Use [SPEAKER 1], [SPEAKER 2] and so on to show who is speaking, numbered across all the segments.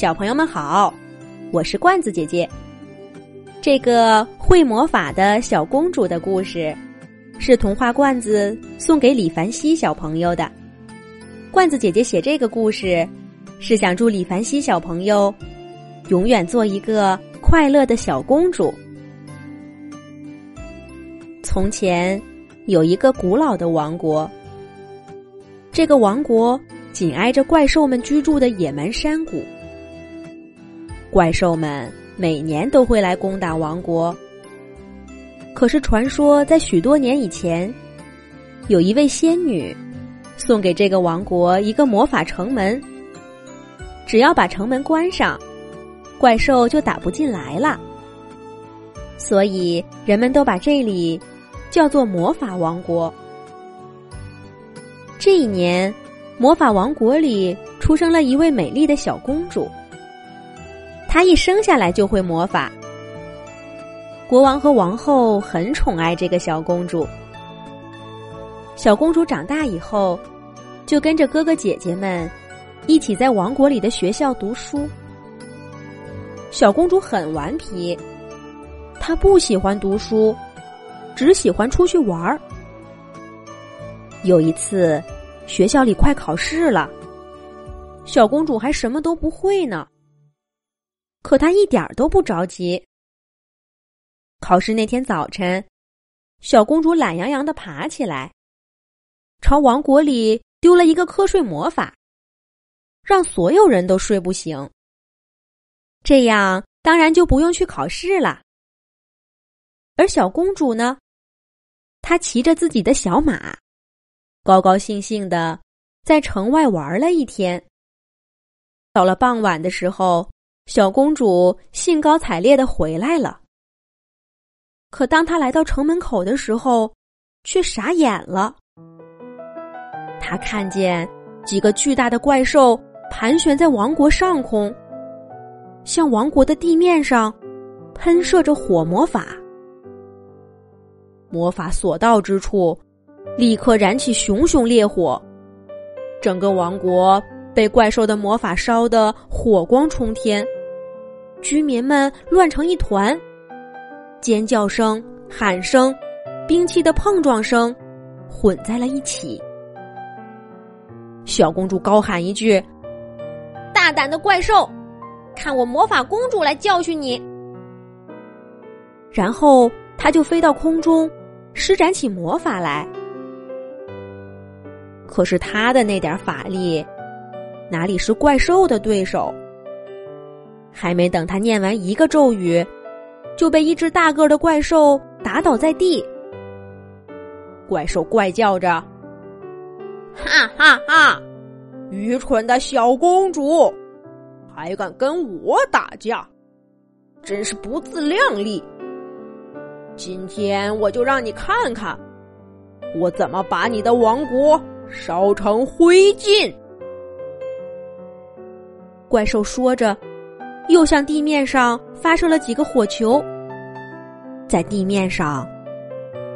[SPEAKER 1] 小朋友们好，我是罐子姐姐。这个会魔法的小公主的故事，是童话罐子送给李凡熙小朋友的。罐子姐姐写这个故事，是想祝李凡熙小朋友永远做一个快乐的小公主。从前有一个古老的王国，这个王国紧挨着怪兽们居住的野蛮山谷。怪兽们每年都会来攻打王国。可是传说在许多年以前，有一位仙女送给这个王国一个魔法城门，只要把城门关上，怪兽就打不进来了。所以人们都把这里叫做魔法王国。这一年，魔法王国里出生了一位美丽的小公主。她一生下来就会魔法，国王和王后很宠爱这个小公主。小公主长大以后，就跟着哥哥姐姐们一起在王国里的学校读书。小公主很顽皮，她不喜欢读书，只喜欢出去玩儿。有一次，学校里快考试了，小公主还什么都不会呢。可他一点都不着急。考试那天早晨，小公主懒洋洋的爬起来，朝王国里丢了一个瞌睡魔法，让所有人都睡不醒。这样当然就不用去考试了。而小公主呢，她骑着自己的小马，高高兴兴的在城外玩了一天。到了傍晚的时候。小公主兴高采烈的回来了，可当她来到城门口的时候，却傻眼了。她看见几个巨大的怪兽盘旋在王国上空，向王国的地面上喷射着火魔法。魔法所到之处，立刻燃起熊熊烈火，整个王国被怪兽的魔法烧得火光冲天。居民们乱成一团，尖叫声、喊声、兵器的碰撞声混在了一起。小公主高喊一句：“大胆的怪兽，看我魔法公主来教训你！”然后，她就飞到空中，施展起魔法来。可是，她的那点法力，哪里是怪兽的对手？还没等他念完一个咒语，就被一只大个的怪兽打倒在地。怪兽怪叫着：“哈哈哈！愚蠢的小公主，还敢跟我打架，真是不自量力！今天我就让你看看，我怎么把你的王国烧成灰烬！”怪兽说着。又向地面上发射了几个火球，在地面上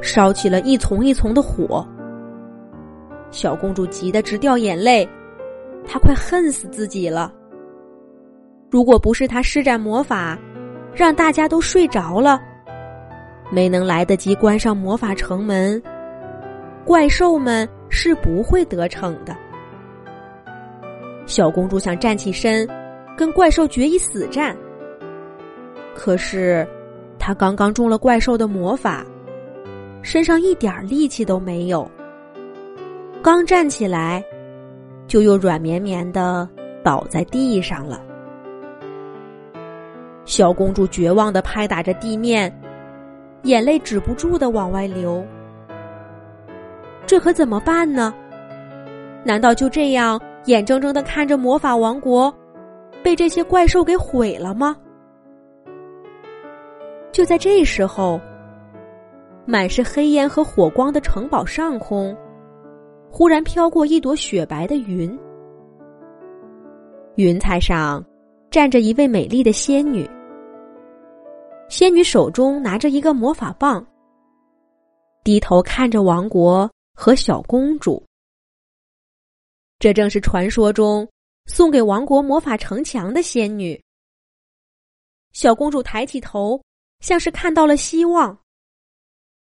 [SPEAKER 1] 烧起了一丛一丛的火。小公主急得直掉眼泪，她快恨死自己了。如果不是她施展魔法，让大家都睡着了，没能来得及关上魔法城门，怪兽们是不会得逞的。小公主想站起身。跟怪兽决一死战。可是，他刚刚中了怪兽的魔法，身上一点力气都没有。刚站起来，就又软绵绵的倒在地上了。小公主绝望的拍打着地面，眼泪止不住的往外流。这可怎么办呢？难道就这样眼睁睁的看着魔法王国？被这些怪兽给毁了吗？就在这时候，满是黑烟和火光的城堡上空，忽然飘过一朵雪白的云。云彩上站着一位美丽的仙女，仙女手中拿着一个魔法棒，低头看着王国和小公主。这正是传说中。送给王国魔法城墙的仙女。小公主抬起头，像是看到了希望。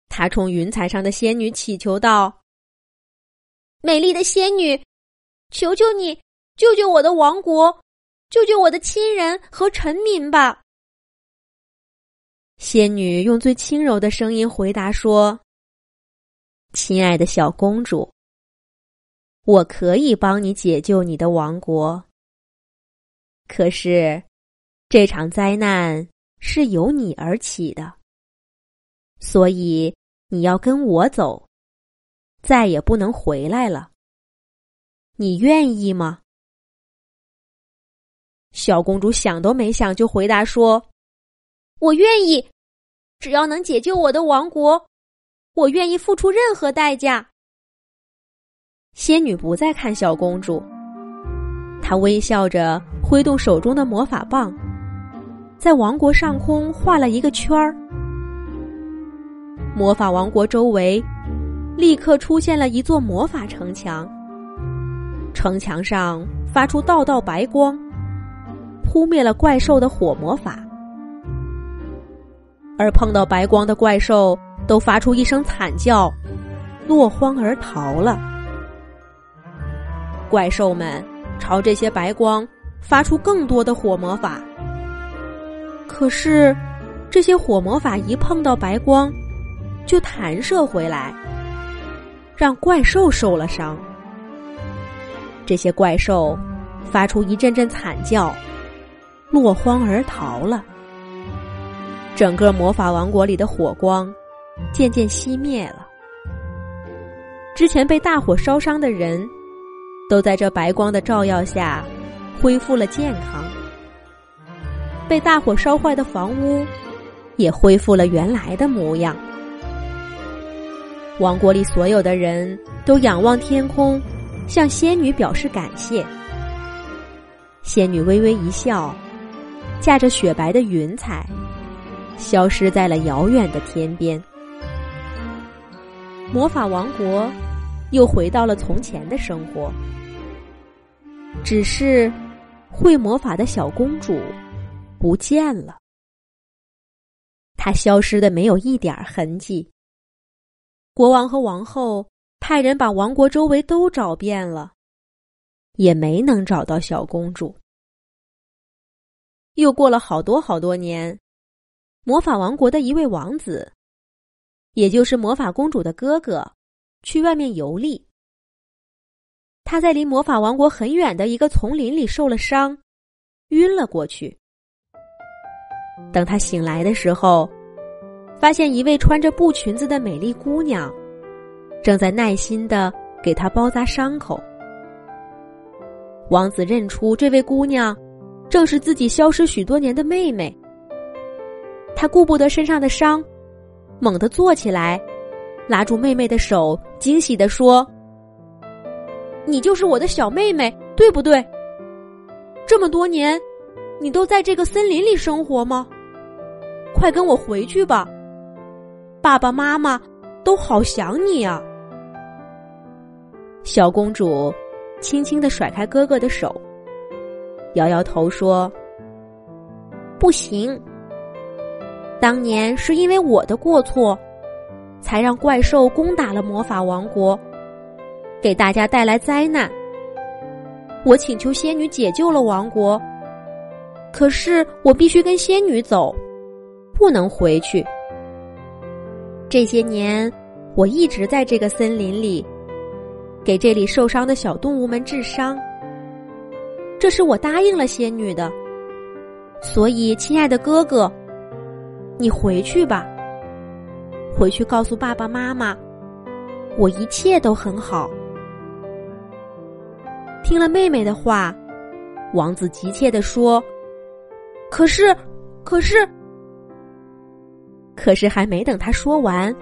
[SPEAKER 1] 她冲云彩上的仙女祈求道：“
[SPEAKER 2] 美丽的仙女，求求你救救我的王国，救救我的亲人和臣民吧！”
[SPEAKER 1] 仙女用最轻柔的声音回答说：“亲爱的小公主。”我可以帮你解救你的王国，可是这场灾难是由你而起的，所以你要跟我走，再也不能回来了。你愿意吗？小公主想都没想就回答说：“
[SPEAKER 2] 我愿意，只要能解救我的王国，我愿意付出任何代价。”
[SPEAKER 1] 仙女不再看小公主，她微笑着挥动手中的魔法棒，在王国上空画了一个圈儿。魔法王国周围立刻出现了一座魔法城墙，城墙上发出道道白光，扑灭了怪兽的火魔法，而碰到白光的怪兽都发出一声惨叫，落荒而逃了。怪兽们朝这些白光发出更多的火魔法，可是这些火魔法一碰到白光，就弹射回来，让怪兽受了伤。这些怪兽发出一阵阵惨叫，落荒而逃了。整个魔法王国里的火光渐渐熄灭了，之前被大火烧伤的人。都在这白光的照耀下恢复了健康，被大火烧坏的房屋也恢复了原来的模样。王国里所有的人都仰望天空，向仙女表示感谢。仙女微微一笑，驾着雪白的云彩，消失在了遥远的天边。魔法王国又回到了从前的生活。只是，会魔法的小公主不见了。她消失的没有一点痕迹。国王和王后派人把王国周围都找遍了，也没能找到小公主。又过了好多好多年，魔法王国的一位王子，也就是魔法公主的哥哥，去外面游历。他在离魔法王国很远的一个丛林里受了伤，晕了过去。等他醒来的时候，发现一位穿着布裙子的美丽姑娘，正在耐心的给他包扎伤口。王子认出这位姑娘，正是自己消失许多年的妹妹。他顾不得身上的伤，猛地坐起来，拉住妹妹的手，惊喜的说。你就是我的小妹妹，对不对？这么多年，你都在这个森林里生活吗？快跟我回去吧，爸爸妈妈都好想你啊！小公主轻轻的甩开哥哥的手，摇摇头说：“不行，当年是因为我的过错，才让怪兽攻打了魔法王国。”给大家带来灾难。我请求仙女解救了王国，可是我必须跟仙女走，不能回去。这些年，我一直在这个森林里，给这里受伤的小动物们治伤。这是我答应了仙女的，所以，亲爱的哥哥，你回去吧，回去告诉爸爸妈妈，我一切都很好。听了妹妹的话，王子急切的说：“可是，可是，可是，还没等他说完，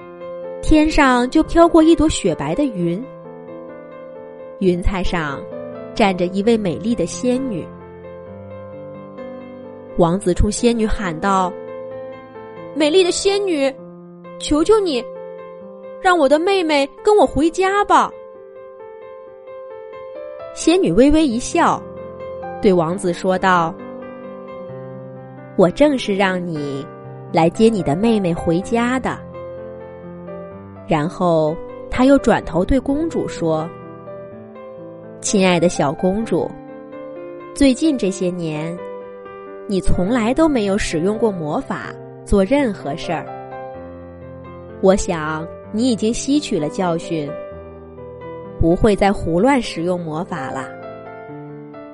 [SPEAKER 1] 天上就飘过一朵雪白的云，云彩上站着一位美丽的仙女。王子冲仙女喊道：‘美丽的仙女，求求你，让我的妹妹跟我回家吧。’”仙女微微一笑，对王子说道：“我正是让你来接你的妹妹回家的。”然后他又转头对公主说：“亲爱的小公主，最近这些年，你从来都没有使用过魔法做任何事儿。我想你已经吸取了教训，不会再胡乱使用魔法了。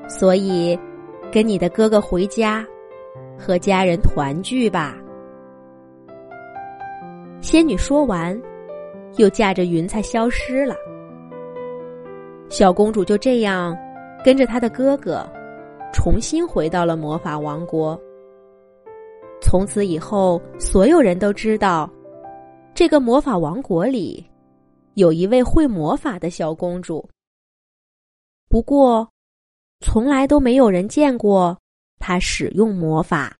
[SPEAKER 1] 所以，跟你的哥哥回家，和家人团聚吧。”仙女说完。又驾着云彩消失了，小公主就这样跟着她的哥哥，重新回到了魔法王国。从此以后，所有人都知道，这个魔法王国里有一位会魔法的小公主。不过，从来都没有人见过她使用魔法。